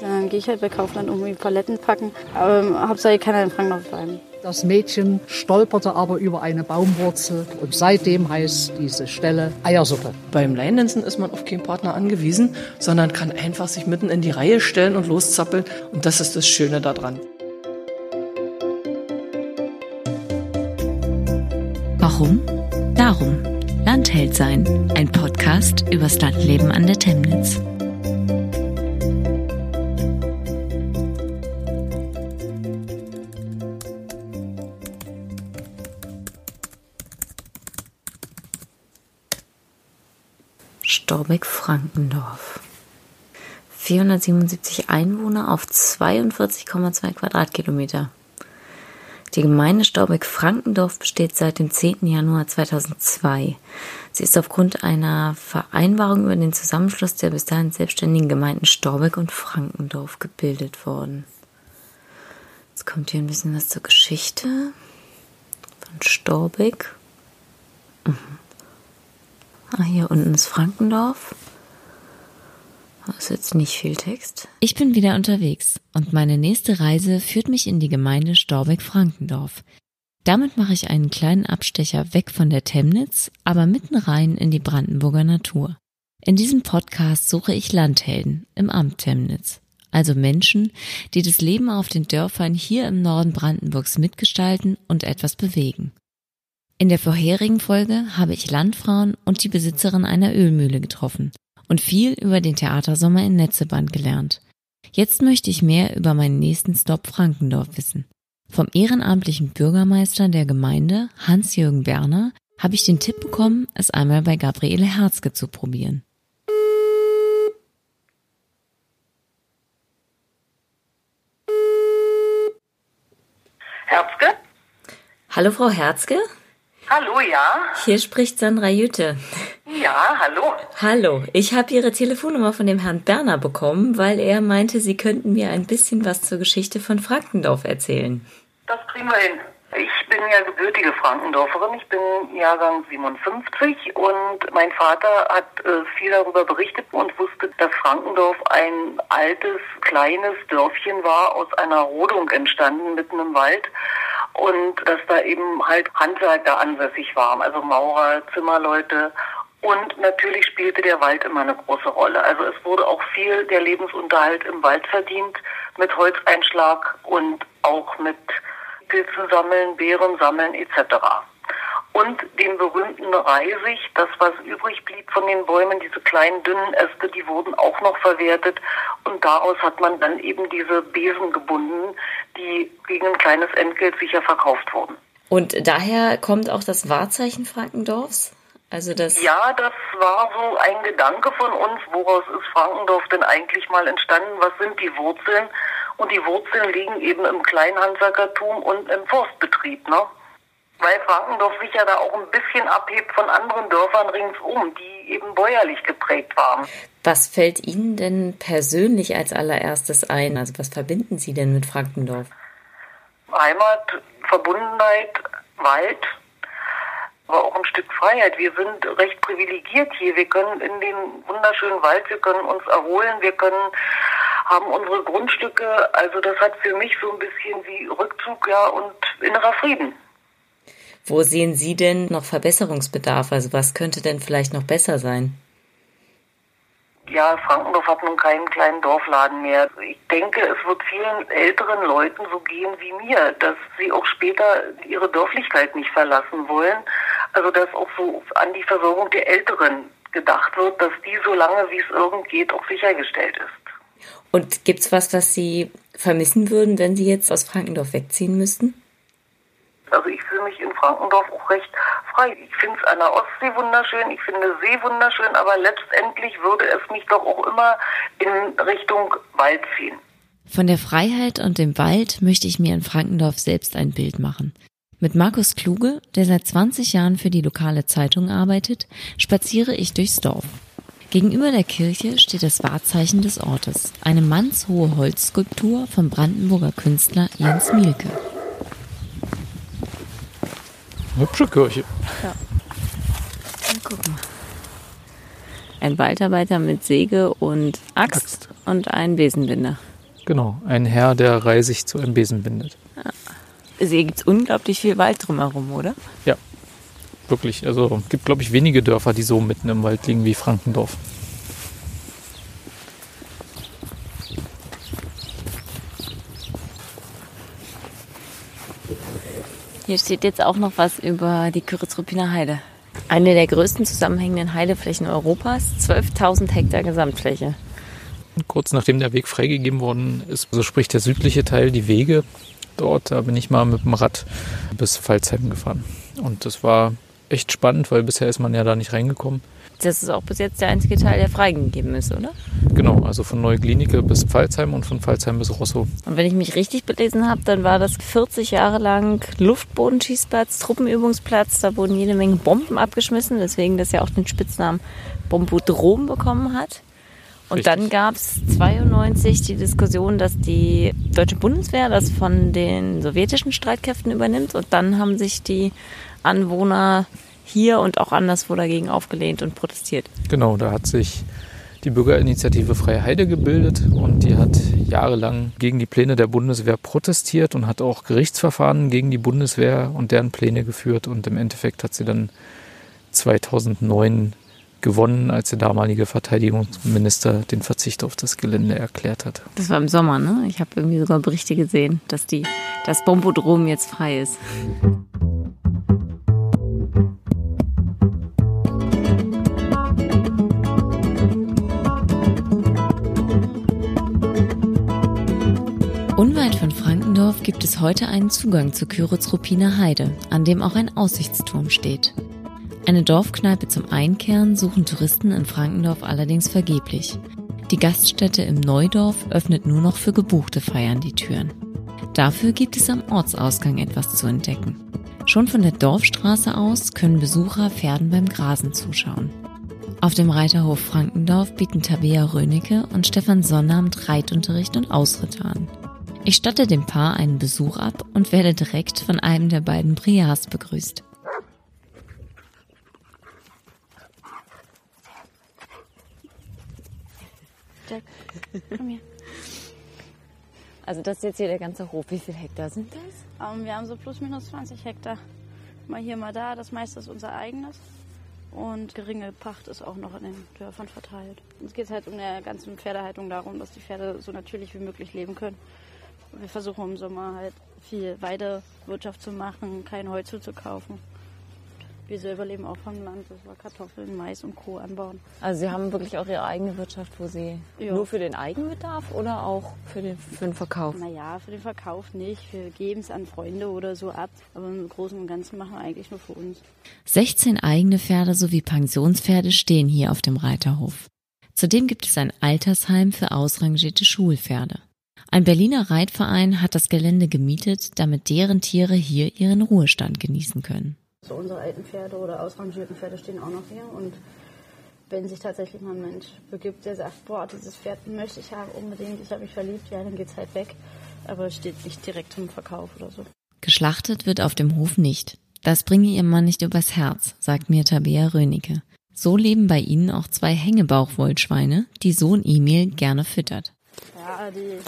Dann gehe ich halt bei Kaufland irgendwie Paletten packen. Aber ähm, Hauptsache keiner in Frankfurt bleiben. Das Mädchen stolperte aber über eine Baumwurzel und seitdem heißt diese Stelle Eiersuppe. Beim Leinenzen ist man auf keinen Partner angewiesen, sondern kann einfach sich mitten in die Reihe stellen und loszappeln. Und das ist das Schöne daran. Warum? Darum. Landheld sein. Ein Podcast übers Landleben an der Temnitz. Storbeck-Frankendorf. 477 Einwohner auf 42,2 Quadratkilometer. Die Gemeinde Storbeck-Frankendorf besteht seit dem 10. Januar 2002. Sie ist aufgrund einer Vereinbarung über den Zusammenschluss der bis dahin selbstständigen Gemeinden Storbeck und Frankendorf gebildet worden. Jetzt kommt hier ein bisschen was zur Geschichte von Storbeck. Mhm. Ah, hier unten ist Frankendorf. Das ist jetzt nicht viel Text. Ich bin wieder unterwegs und meine nächste Reise führt mich in die Gemeinde Storbeck-Frankendorf. Damit mache ich einen kleinen Abstecher weg von der Temnitz, aber mitten rein in die Brandenburger Natur. In diesem Podcast suche ich Landhelden im Amt Temnitz, also Menschen, die das Leben auf den Dörfern hier im Norden Brandenburgs mitgestalten und etwas bewegen. In der vorherigen Folge habe ich Landfrauen und die Besitzerin einer Ölmühle getroffen und viel über den Theatersommer in Netzeband gelernt. Jetzt möchte ich mehr über meinen nächsten Stop Frankendorf wissen. Vom ehrenamtlichen Bürgermeister der Gemeinde, Hans-Jürgen Werner, habe ich den Tipp bekommen, es einmal bei Gabriele Herzke zu probieren. Herzke? Hallo Frau Herzke? Hallo, ja. Hier spricht Sandra Jütte. Ja, hallo. Hallo, ich habe Ihre Telefonnummer von dem Herrn Berner bekommen, weil er meinte, Sie könnten mir ein bisschen was zur Geschichte von Frankendorf erzählen. Das kriegen wir hin. Ich bin ja gebürtige Frankendorferin. Ich bin Jahrgang 57 und mein Vater hat äh, viel darüber berichtet und wusste, dass Frankendorf ein altes, kleines Dörfchen war, aus einer Rodung entstanden, mitten im Wald und dass da eben halt Handwerker ansässig waren, also Maurer, Zimmerleute und natürlich spielte der Wald immer eine große Rolle. Also es wurde auch viel der Lebensunterhalt im Wald verdient mit Holzeinschlag und auch mit Pilze sammeln, Beeren sammeln etc. Und den berühmten Reisig, das was übrig blieb von den Bäumen, diese kleinen dünnen Äste, die wurden auch noch verwertet und daraus hat man dann eben diese Besen gebunden, die gegen ein kleines Entgelt sicher verkauft wurden. Und daher kommt auch das Wahrzeichen Frankendorfs? Also das ja, das war so ein Gedanke von uns, woraus ist Frankendorf denn eigentlich mal entstanden? Was sind die Wurzeln? Und die Wurzeln liegen eben im Kleinhandwerkertum und im Forstbetrieb, ne? Weil Frankendorf sich ja da auch ein bisschen abhebt von anderen Dörfern ringsum, die eben bäuerlich geprägt waren. Was fällt Ihnen denn persönlich als allererstes ein? Also was verbinden Sie denn mit Frankendorf? Heimat, Verbundenheit, Wald, aber auch ein Stück Freiheit. Wir sind recht privilegiert hier. Wir können in den wunderschönen Wald, wir können uns erholen, wir können haben unsere Grundstücke. Also das hat für mich so ein bisschen wie Rückzug ja und innerer Frieden. Wo sehen Sie denn noch Verbesserungsbedarf? Also was könnte denn vielleicht noch besser sein? Ja, Frankendorf hat nun keinen kleinen Dorfladen mehr. Ich denke, es wird vielen älteren Leuten so gehen wie mir, dass sie auch später ihre Dörflichkeit nicht verlassen wollen. Also dass auch so an die Versorgung der Älteren gedacht wird, dass die so lange wie es irgend geht auch sichergestellt ist. Und gibt's was, was Sie vermissen würden, wenn Sie jetzt aus Frankendorf wegziehen müssten? Also ich fühle mich in Frankendorf auch recht frei. Ich finde es an der Ostsee wunderschön, ich finde See wunderschön, aber letztendlich würde es mich doch auch immer in Richtung Wald ziehen. Von der Freiheit und dem Wald möchte ich mir in Frankendorf selbst ein Bild machen. Mit Markus Kluge, der seit 20 Jahren für die lokale Zeitung arbeitet, spaziere ich durchs Dorf. Gegenüber der Kirche steht das Wahrzeichen des Ortes, eine mannshohe Holzskulptur vom Brandenburger Künstler Jens Mielke. Hübsche Kirche. Ja. Mal. Ein Waldarbeiter mit Säge und Axt, Axt. und ein Besenbinder. Genau, ein Herr, der Reisig zu einem Besen bindet. Also hier gibt es unglaublich viel Wald drumherum, oder? Ja, wirklich. Also es gibt, glaube ich, wenige Dörfer, die so mitten im Wald liegen wie Frankendorf. Hier steht jetzt auch noch was über die Küritz-Ruppiner Heide. Eine der größten zusammenhängenden Heideflächen Europas, 12.000 Hektar Gesamtfläche. Kurz nachdem der Weg freigegeben worden ist, so spricht der südliche Teil, die Wege dort, da bin ich mal mit dem Rad bis Pfalzheim gefahren. Und das war echt spannend, weil bisher ist man ja da nicht reingekommen. Das ist auch bis jetzt der einzige Teil, der freigegeben ist, oder? Genau, also von Neuglinike bis Pfalzheim und von Pfalzheim bis Rosso. Und wenn ich mich richtig belesen habe, dann war das 40 Jahre lang Luftbodenschießplatz, Truppenübungsplatz. Da wurden jede Menge Bomben abgeschmissen, deswegen das ja auch den Spitznamen Bombodrom bekommen hat. Und Richtig. dann gab es 92 die Diskussion, dass die deutsche Bundeswehr das von den sowjetischen Streitkräften übernimmt. Und dann haben sich die Anwohner hier und auch anderswo dagegen aufgelehnt und protestiert. Genau, da hat sich die Bürgerinitiative Freie Heide gebildet und die hat jahrelang gegen die Pläne der Bundeswehr protestiert und hat auch Gerichtsverfahren gegen die Bundeswehr und deren Pläne geführt und im Endeffekt hat sie dann 2009 gewonnen, als der damalige Verteidigungsminister den Verzicht auf das Gelände erklärt hat. Das war im Sommer, ne? Ich habe irgendwie sogar Berichte gesehen, dass die, das Bombodrom jetzt frei ist. Frankendorf gibt es heute einen Zugang zur Küritz-Ruppiner Heide, an dem auch ein Aussichtsturm steht. Eine Dorfkneipe zum Einkehren suchen Touristen in Frankendorf allerdings vergeblich. Die Gaststätte im Neudorf öffnet nur noch für gebuchte Feiern die Türen. Dafür gibt es am Ortsausgang etwas zu entdecken. Schon von der Dorfstraße aus können Besucher Pferden beim Grasen zuschauen. Auf dem Reiterhof Frankendorf bieten Tabea Rönecke und Stefan Sonnabend Reitunterricht und Ausritte an. Ich statte dem Paar einen Besuch ab und werde direkt von einem der beiden Briars begrüßt. Jack, komm hier. Also das ist jetzt hier der ganze Hof. Wie viele Hektar sind das? Ähm, wir haben so plus minus 20 Hektar. Mal hier, mal da. Das meiste ist unser eigenes. Und geringe Pacht ist auch noch in den Dörfern verteilt. Es geht halt um der ganzen Pferdehaltung darum, dass die Pferde so natürlich wie möglich leben können. Wir versuchen im Sommer halt viel Weidewirtschaft zu machen, kein Heu zuzukaufen. Wir selber leben auch vom Land, das war Kartoffeln, Mais und Co. anbauen. Also Sie haben wirklich auch Ihre eigene Wirtschaft, wo Sie Ja. nur für den Eigenbedarf oder auch für den, für den Verkauf? Naja, für den Verkauf nicht. Wir geben es an Freunde oder so ab. Aber im Großen und Ganzen machen wir eigentlich nur für uns. 16 eigene Pferde sowie Pensionspferde stehen hier auf dem Reiterhof. Zudem gibt es ein Altersheim für ausrangierte Schulpferde. Ein Berliner Reitverein hat das Gelände gemietet, damit deren Tiere hier ihren Ruhestand genießen können. So unsere alten Pferde oder ausrangierten Pferde stehen auch noch hier. Und wenn sich tatsächlich mal ein Mensch begibt, der sagt, boah, dieses Pferd möchte ich haben unbedingt, ich habe mich verliebt, ja, dann geht's halt weg. Aber es steht nicht direkt zum Verkauf oder so. Geschlachtet wird auf dem Hof nicht. Das bringe ihr Mann nicht übers Herz, sagt mir Tabea Rönecke. So leben bei ihnen auch zwei Hängebauchwollschweine, die Sohn Emil gerne füttert. Ja, die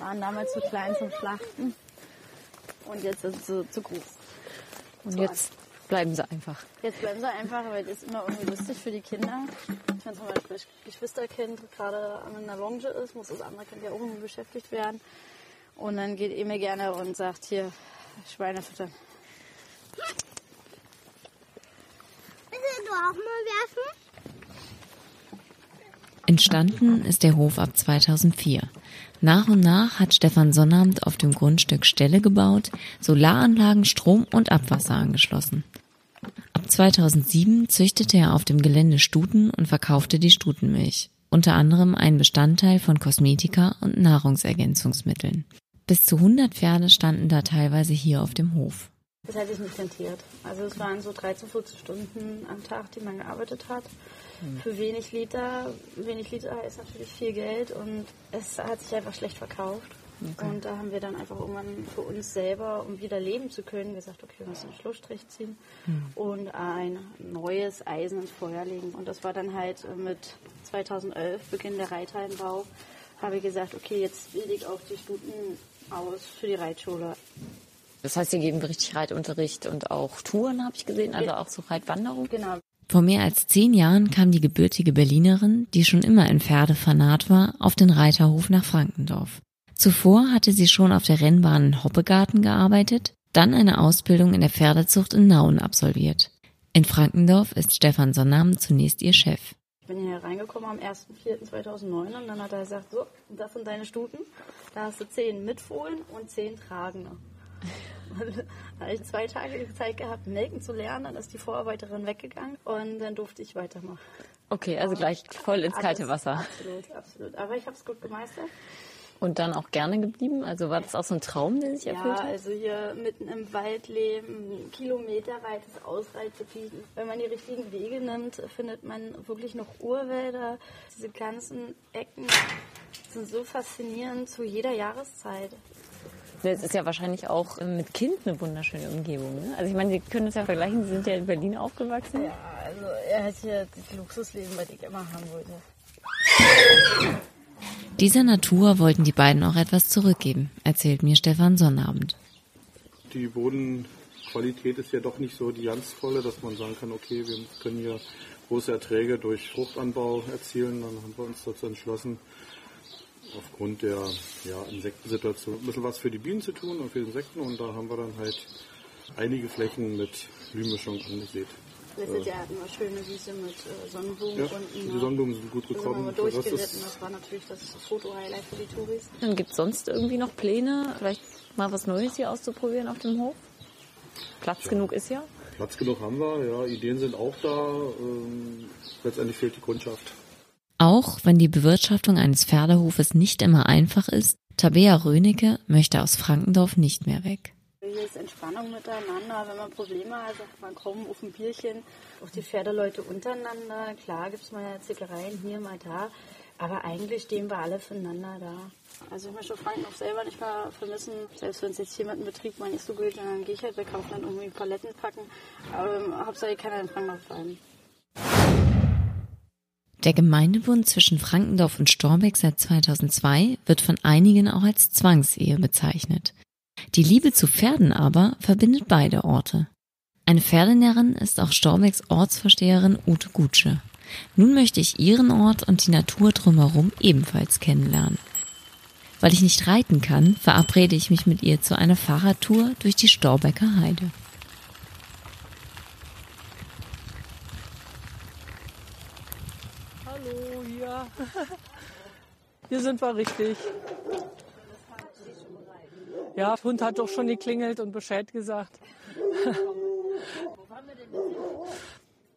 waren damals zu klein zum Schlachten. Und jetzt sind sie zu groß. Und jetzt bleiben sie einfach. Jetzt bleiben sie einfach, weil das ist immer irgendwie lustig für die Kinder. Wenn zum Beispiel das Geschwisterkind gerade an einer Longe ist, muss das andere Kind ja auch irgendwie beschäftigt werden. Und dann geht Emil gerne und sagt, hier, Schweine füttern. Willst du auch mal werfen? Entstanden ist der Hof ab 2004. Nach und nach hat Stefan Sonnabend auf dem Grundstück Ställe gebaut, Solaranlagen, Strom und Abwasser angeschlossen. Ab 2007 züchtete er auf dem Gelände Stuten und verkaufte die Stutenmilch, unter anderem ein Bestandteil von Kosmetika und Nahrungsergänzungsmitteln. Bis zu 100 Pferde standen da teilweise hier auf dem Hof. Das hätte ich nicht rentiert. Also es waren so 13, 14 Stunden am Tag, die man gearbeitet hat. Für wenig Liter. Wenig Liter ist natürlich viel Geld und es hat sich einfach schlecht verkauft. Und da haben wir dann einfach irgendwann für uns selber, um wieder leben zu können, gesagt, okay, wir müssen einen Schlussstrich ziehen und ein neues Eisen ins Feuer legen. Und das war dann halt mit 2011, Beginn der Reithallenbau, habe ich gesagt, okay, jetzt wähle ich auch die Stuten aus für die Reitschule. Das heißt, Sie geben richtig Reitunterricht und auch Touren, habe ich gesehen, also auch so Reitwanderung. Genau. Vor mehr als zehn Jahren kam die gebürtige Berlinerin, die schon immer in Pferde fanat war, auf den Reiterhof nach Frankendorf. Zuvor hatte sie schon auf der Rennbahn in Hoppegarten gearbeitet, dann eine Ausbildung in der Pferdezucht in Nauen absolviert. In Frankendorf ist Stefan Sonnam zunächst ihr Chef. Ich bin hier reingekommen am 1.4.2009 und dann hat er gesagt, so, das sind deine Stuten. Da hast du zehn Mitfohlen und zehn Tragende. habe ich zwei Tage Zeit gehabt, melken zu lernen. Dann ist die Vorarbeiterin weggegangen und dann durfte ich weitermachen. Okay, also gleich voll ins kalte Wasser. Absolut, absolut. Aber ich habe es gut gemeistert. Und dann auch gerne geblieben? Also war das auch so ein Traum, der sich erfüllt Ja, hat? also hier mitten im Wald leben, kilometerweites Ausreitgebiet. Wenn man die richtigen Wege nimmt, findet man wirklich noch Urwälder. Diese ganzen Ecken sind so faszinierend zu jeder Jahreszeit. Das ist ja wahrscheinlich auch äh, mit Kind eine wunderschöne Umgebung. Ne? Also ich meine, Sie können das ja vergleichen, Sie sind ja in Berlin aufgewachsen. Ja, also er hat hier das Luxusleben, was ich immer haben wollte. Dieser Natur wollten die beiden auch etwas zurückgeben, erzählt mir Stefan Sonnabend. Die Bodenqualität ist ja doch nicht so die ganz volle, dass man sagen kann, okay, wir können hier große Erträge durch Fruchtanbau erzielen. Dann haben wir uns dazu entschlossen, aufgrund der ja, Insektensituation ein bisschen was für die Bienen zu tun und für die Insekten. Und da haben wir dann halt einige Flächen mit Blühmischung angesät. Letztes Jahr hatten wir schöne Wiese mit äh, Sonnenblumen Ja, unten. die Sonnenblumen sind gut gekommen. Rest durchgeritten. ist- Das war natürlich das Foto-Highlight für die Touris. Dann gibt es sonst irgendwie noch Pläne, vielleicht mal was Neues hier auszuprobieren auf dem Hof? Platz genug ist ja. Platz genug haben wir, ja, Ideen sind auch da. Ähm, letztendlich fehlt die Kundschaft. Auch wenn die Bewirtschaftung eines Pferdehofes nicht immer einfach ist, Tabea Rönecke möchte aus Frankendorf nicht mehr weg. Hier ist Entspannung miteinander. Wenn man Probleme hat, sagt man komm auf ein Bierchen. Auch die Pferdeleute untereinander. Klar gibt es mal Zickereien hier, mal da. Aber eigentlich stehen wir alle füreinander da. Also ich möchte Frankendorf selber nicht mehr vermissen. Selbst wenn es jetzt mit dem Betrieb mal nicht so gut dann gehe ich halt bei Kaufland irgendwie Paletten packen. Aber ähm, Hauptsache ich kann in Frankendorf bleiben. Der Gemeindebund zwischen Frankendorf und Storbeck seit 2002 wird von einigen auch als Zwangsehe bezeichnet. Die Liebe zu Pferden aber verbindet beide Orte. Eine Pferdenärrin ist auch Storbecks Ortsvorsteherin Ute Gutsche. Nun möchte ich ihren Ort und die Natur drumherum ebenfalls kennenlernen. Weil ich nicht reiten kann, verabrede ich mich mit ihr zu einer Fahrradtour durch die Storbecker Heide. Hier sind wir richtig. Ja, der Hund hat doch schon geklingelt und Bescheid gesagt.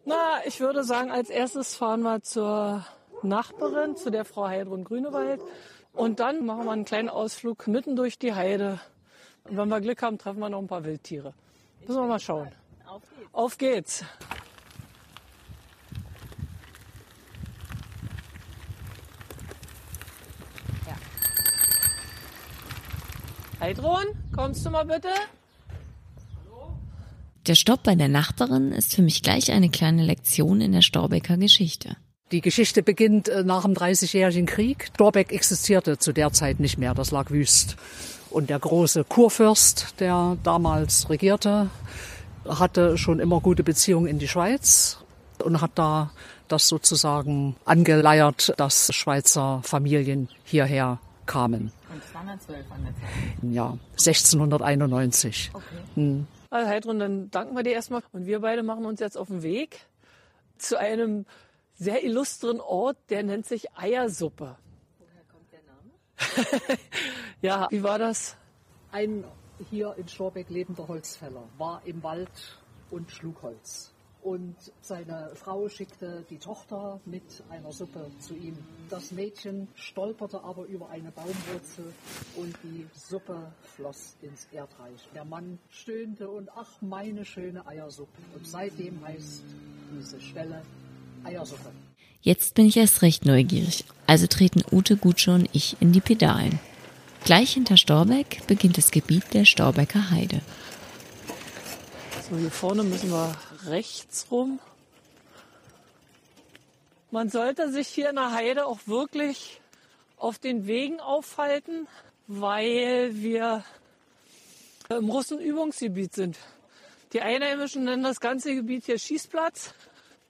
Na, ich würde sagen, als erstes fahren wir zur Nachbarin, zu der Frau Heidrun Grünewald. Und dann machen wir einen kleinen Ausflug mitten durch die Heide. Und wenn wir Glück haben, treffen wir noch ein paar Wildtiere. Müssen wir mal schauen. Auf geht's. Heidrun, kommst du mal bitte? Der Stopp bei der Nachbarin ist für mich gleich eine kleine Lektion in der Storbecker Geschichte. Die Geschichte beginnt äh, nach dem Dreißigjährigen Krieg. Dorbeck existierte zu der Zeit nicht mehr, das lag wüst. Und der große Kurfürst, der damals regierte, hatte schon immer gute Beziehungen in die Schweiz und hat da das sozusagen angeleiert, dass Schweizer Familien hierher kamen. Und 212 an der Zeit. Ja, 1691. Hm. Also Heidrun, dann danken wir dir erstmal. Und wir beide machen uns jetzt auf den Weg zu einem sehr illustren Ort, der nennt sich Eiersuppe. Woher kommt der Name? Ja, wie war das? Ein hier in Storbeck lebender Holzfäller war im Wald und schlug Holz. Und seine Frau schickte die Tochter mit einer Suppe zu ihm. Das Mädchen stolperte aber über eine Baumwurzel und die Suppe floss ins Erdreich. Der Mann stöhnte und ach, meine schöne Eiersuppe. Und seitdem heißt diese Stelle Eiersuppe. Jetzt bin ich erst recht neugierig, also treten Ute Gutsche und ich in die Pedalen. Gleich hinter Storbeck beginnt das Gebiet der Storbecker Heide. So, hier vorne müssen wir rechts rum. Man sollte sich hier in der Heide auch wirklich auf den Wegen aufhalten, weil wir im Russenübungsgebiet sind. Die Einheimischen nennen das ganze Gebiet hier Schießplatz.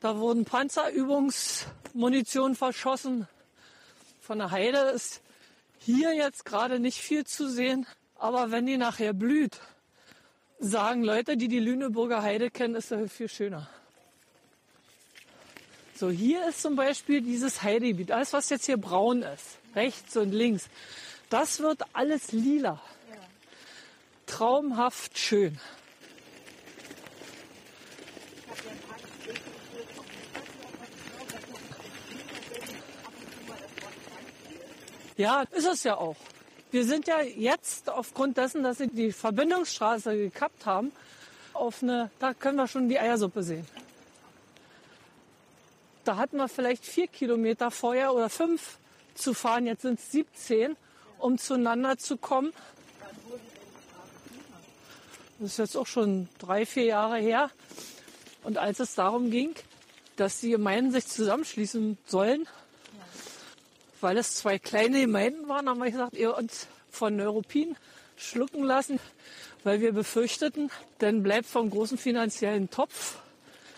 Da wurden Panzerübungsmunition verschossen. Von der Heide ist hier jetzt gerade nicht viel zu sehen. Aber wenn die nachher blüht, sagen Leute, die die Lüneburger Heide kennen, ist das viel schöner. So, hier ist zum Beispiel dieses Heidegebiet. Alles, was jetzt hier braun ist, rechts und links, das wird alles lila. Traumhaft schön. Ja, ist es ja auch. Wir sind ja jetzt aufgrund dessen, dass sie die Verbindungsstraße gekappt haben, auf eine, da können wir schon die Eiersuppe sehen. Da hatten wir vielleicht vier Kilometer vorher oder fünf zu fahren, jetzt sind es 17, um zueinander zu kommen. Das ist jetzt auch schon drei, vier Jahre her. Und als es darum ging, dass die Gemeinden sich zusammenschließen sollen, weil es zwei kleine Gemeinden waren, haben wir gesagt, ihr uns von Neuruppin schlucken lassen, weil wir befürchteten, dann bleibt vom großen finanziellen Topf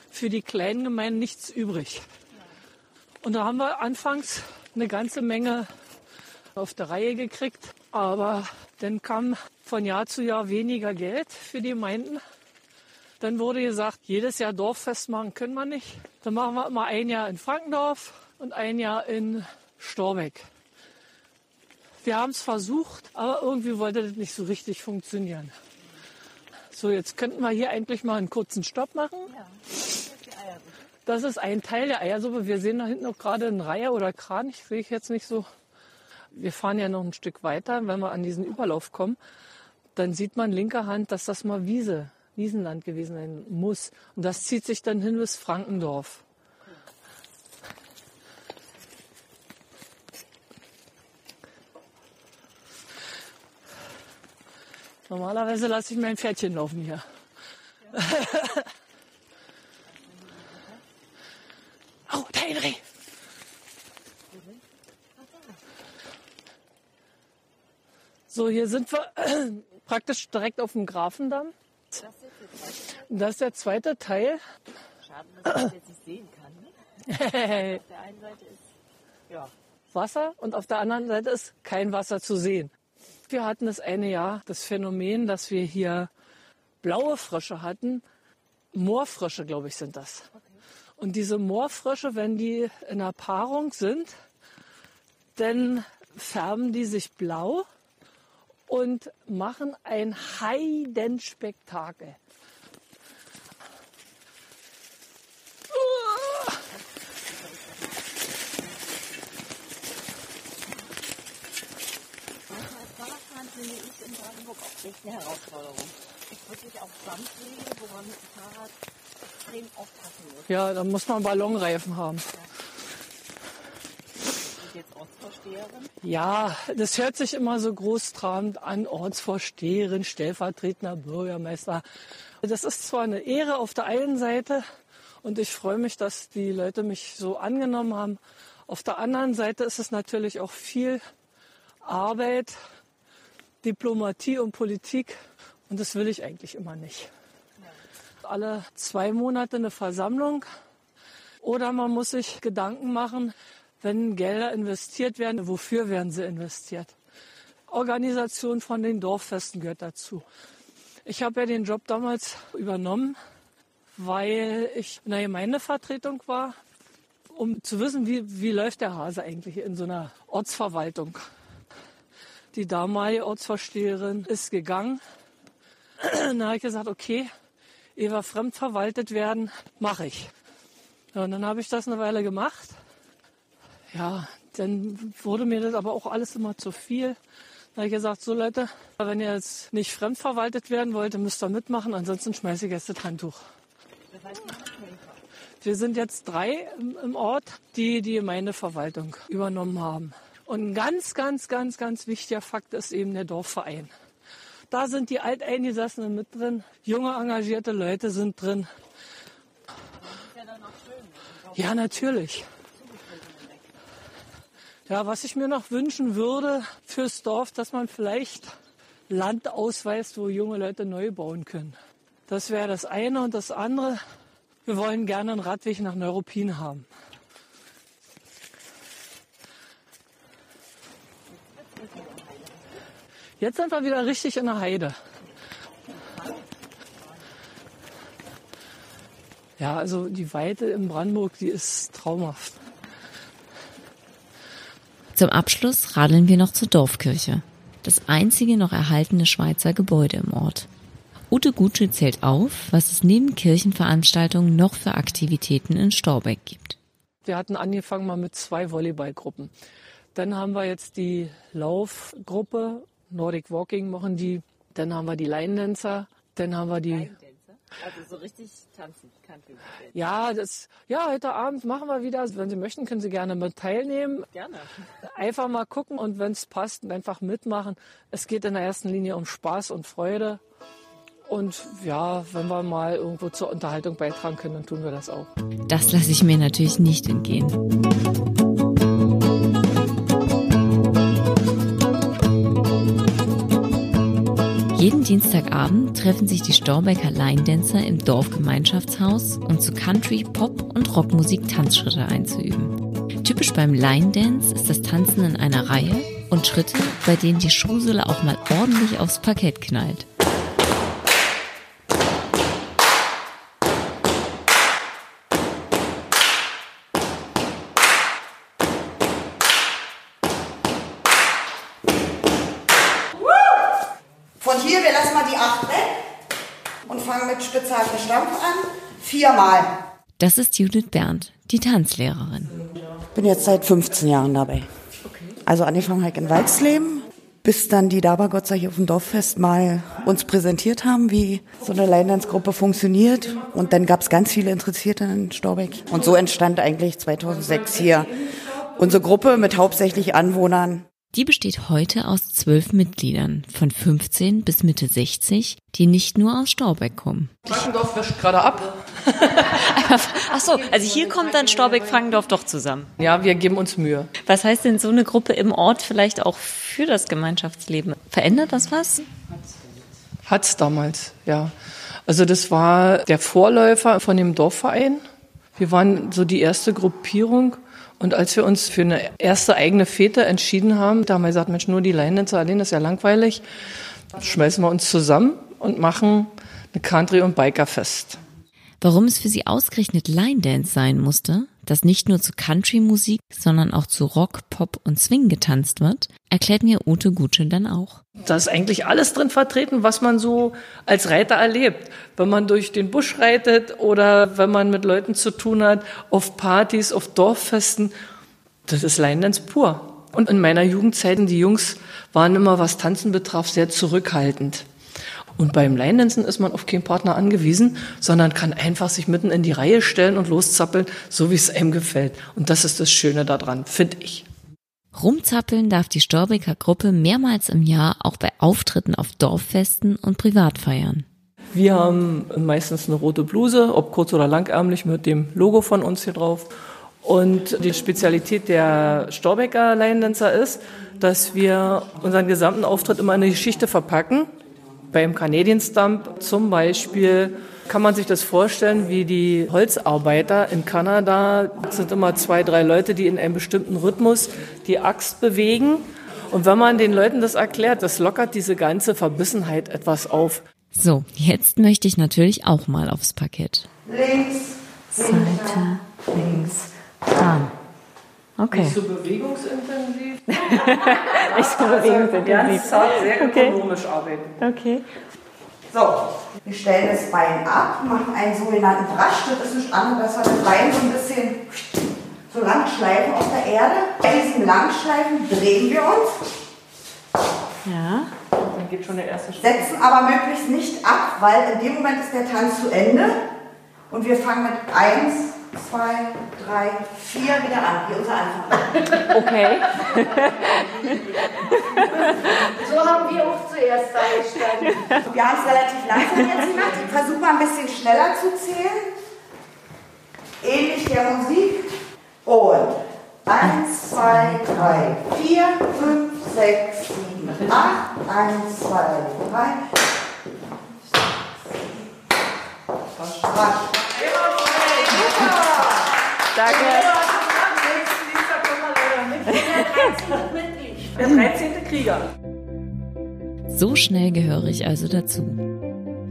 für die kleinen Gemeinden nichts übrig. Und da haben wir anfangs eine ganze Menge auf der Reihe gekriegt, aber dann kam von Jahr zu Jahr weniger Geld für die Gemeinden. Dann wurde gesagt, jedes Jahr Dorffest machen können wir nicht. Dann machen wir immer ein Jahr in Frankendorf und ein Jahr in Storbeck. Wir haben es versucht, aber irgendwie wollte das nicht so richtig funktionieren. So, jetzt könnten wir hier eigentlich mal einen kurzen Stopp machen. Das ist ein Teil der Eiersuppe. Wir sehen da hinten auch gerade einen Reiher oder Kranich, sehe ich jetzt nicht so. Wir fahren ja noch ein Stück weiter, wenn wir an diesen Überlauf kommen. Dann sieht man linker Hand, dass das mal Wiese, Wiesenland gewesen sein muss. Und das zieht sich dann hin bis Frankendorf. Normalerweise lasse ich mein Pferdchen laufen hier. Ja. oh, da ein Reh. So, hier sind wir äh, praktisch direkt auf dem Grafendamm. Das ist der zweite Teil. Schade, dass man das jetzt nicht sehen kann. Ne? auf der einen Seite ist ja. Wasser und auf der anderen Seite ist kein Wasser zu sehen. Wir hatten das eine Jahr das Phänomen, dass wir hier blaue Frösche hatten. Moorfrösche, glaube ich, sind das. Und diese Moorfrösche, wenn die in der Paarung sind, dann färben die sich blau und machen ein Heidenspektakel. Finde ich in Brandenburg auch echt eine Herausforderung. Gibt wirklich auch Sandwege, wo man mit dem Fahrrad extrem aufpassen muss. Ja, da muss man Ballonreifen haben. Ja. Jetzt Ortsvorsteherin? Ja, das hört sich immer so großtrabend an, Ortsvorsteherin, stellvertretender Bürgermeister. Das ist zwar eine Ehre auf der einen Seite und ich freue mich, dass die Leute mich so angenommen haben. Auf der anderen Seite ist es natürlich auch viel Arbeit, Diplomatie und Politik. Und das will ich eigentlich immer nicht. Alle zwei Monate eine Versammlung. Oder man muss sich Gedanken machen, wenn Gelder investiert werden, wofür werden sie investiert? Organisation von den Dorffesten gehört dazu. Ich habe ja den Job damals übernommen, weil ich in der Gemeindevertretung war, um zu wissen, wie, wie läuft der Hase eigentlich in so einer Ortsverwaltung. Die damalige Ortsvorsteherin ist gegangen. Dann habe ich gesagt, okay, ehe wir fremd verwaltet werden, mache ich. Und dann habe ich das eine Weile gemacht. Ja, dann wurde mir das aber auch alles immer zu viel. Da habe ich gesagt, so Leute, wenn ihr jetzt nicht fremd verwaltet werden wollt, dann müsst ihr mitmachen, ansonsten schmeiße ich jetzt das Handtuch. Wir sind jetzt drei im Ort, die die Gemeindeverwaltung übernommen haben. Und ein ganz, ganz, ganz, ganz wichtiger Fakt ist eben der Dorfverein. Da sind die Alteingesessenen mit drin, junge, engagierte Leute sind drin. Ja, natürlich. Ja, was ich mir noch wünschen würde fürs Dorf, dass man vielleicht Land ausweist, wo junge Leute neu bauen können. Das wäre das eine und das andere. Wir wollen gerne einen Radweg nach Neuruppin haben. Jetzt sind wir wieder richtig in der Heide. Ja, also die Weite in Brandenburg, die ist traumhaft. Zum Abschluss radeln wir noch zur Dorfkirche. Das einzige noch erhaltene Schweizer Gebäude im Ort. Ute Gutsche zählt auf, was es neben Kirchenveranstaltungen noch für Aktivitäten in Storbeck gibt. Wir hatten angefangen mal mit zwei Volleyballgruppen. Dann haben wir jetzt die Laufgruppe, Nordic Walking machen die. Dann haben wir die Line-Dancer. Dann haben wir die Also so richtig tanzen, Country. Ja, das, ja, heute Abend machen wir wieder. Wenn Sie möchten, können Sie gerne mit teilnehmen. Gerne. Einfach mal gucken und wenn es passt, einfach mitmachen. Es geht in der ersten Linie um Spaß und Freude. Und ja, wenn wir mal irgendwo zur Unterhaltung beitragen können, dann tun wir das auch. Das lasse ich mir natürlich nicht entgehen. Jeden Dienstagabend treffen sich die Storbecker Line-Dancer im Dorfgemeinschaftshaus, um zu Country, Pop und Rockmusik Tanzschritte einzuüben. Typisch beim Line-Dance ist das Tanzen in einer Reihe und Schritte, bei denen die Schuhsohle auch mal ordentlich aufs Parkett knallt. Von hier, wir lassen mal die 8 weg und fangen mit Spitzhacke Stampf an. Viermal. Das ist Judith Berndt, die Tanzlehrerin. Bin jetzt seit 15 Jahren dabei. Also angefangen halt in Walsleben, bis dann die Dabergotzer hier auf dem Dorffest mal uns präsentiert haben, wie so eine Line-Dance-Gruppe funktioniert. Und dann gab es ganz viele Interessierte in Storbeck. Und so entstand eigentlich 2006 hier unsere Gruppe mit hauptsächlich Anwohnern. Die besteht heute aus zwölf Mitgliedern von 15 bis Mitte 60, die nicht nur aus Storbeck kommen. Frankendorf wäscht gerade ab. Ach so, also hier kommt dann Storbeck-Frangendorf doch zusammen. Ja, wir geben uns Mühe. Was heißt denn so eine Gruppe im Ort vielleicht auch für das Gemeinschaftsleben? Verändert das was? Hat's damals, ja. Also das war der Vorläufer von dem Dorfverein. Wir waren so die erste Gruppierung. Und als wir uns für eine erste eigene Fete entschieden haben, da haben wir gesagt, Mensch, nur die Leinenzer allein, ist ja langweilig. Schmeißen wir uns zusammen und machen eine Country- und Bikerfest. Warum es für sie ausgerechnet Line Dance sein musste, dass nicht nur zu Country-Musik, sondern auch zu Rock, Pop und Swing getanzt wird, erklärt mir Ute Gutsche dann auch. Da ist eigentlich alles drin vertreten, was man so als Reiter erlebt. Wenn man durch den Busch reitet oder wenn man mit Leuten zu tun hat, auf Partys, auf Dorffesten. Das ist Dance pur. Und in meiner Jugendzeiten, die Jungs waren immer, was Tanzen betraf, sehr zurückhaltend. Und beim Line-Dancen ist man auf keinen Partner angewiesen, sondern kann einfach sich mitten in die Reihe stellen und loszappeln, so wie es einem gefällt. Und das ist das Schöne daran, finde ich. Rumzappeln darf die Storbecker Gruppe mehrmals im Jahr auch bei Auftritten auf Dorffesten und Privatfeiern. Wir haben meistens eine rote Bluse, ob kurz oder langärmlich, mit dem Logo von uns hier drauf. Und die Spezialität der Storbecker Line-Dancer ist, dass wir unseren gesamten Auftritt immer in eine Geschichte verpacken. Beim Canadian Stump zum Beispiel kann man sich das vorstellen, wie die Holzarbeiter in Kanada das sind immer zwei, drei Leute, die in einem bestimmten Rhythmus die Axt bewegen. Und wenn man den Leuten das erklärt, das lockert diese ganze Verbissenheit etwas auf. So, jetzt möchte ich natürlich auch mal aufs Parkett. Links, Seite, links, dann. Okay. Nicht so bewegungsintensiv. Nicht so bewegungsintensiv. Ganz zart, sehr Okay. ökonomisch arbeiten. Okay. So, wir stellen das Bein ab, machen einen sogenannten Braschschritt. Das ist nicht anderes, dass wir das Bein so ein bisschen so lang schleifen auf der Erde. Bei diesem Langschleifen drehen wir uns, Ja. Dann geht schon der erste Schritt. setzen aber möglichst nicht ab, weil in dem Moment ist der Tanz zu Ende. Und wir fangen mit 1, 2, 3, 4 wieder an, wie unser Anfang. Okay. So haben wir auch zuerst da gestanden. Wir haben es relativ langsam jetzt gemacht. Ich versuche mal ein bisschen schneller zu zählen. Ähnlich der Musik. Und Eins, zwei, drei, vier, fünf, sechs, sieben, acht. Eins, zwei, drei. Danke. Der 13. Krieger. So schnell gehöre ich also dazu.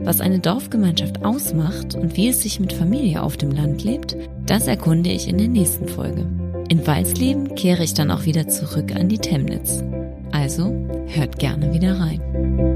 Was eine Dorfgemeinschaft ausmacht und wie es sich mit Familie auf dem Land lebt, das erkunde ich in der nächsten Folge. In Walsleben kehre ich dann auch wieder zurück an die Temnitz. Also hört gerne wieder rein.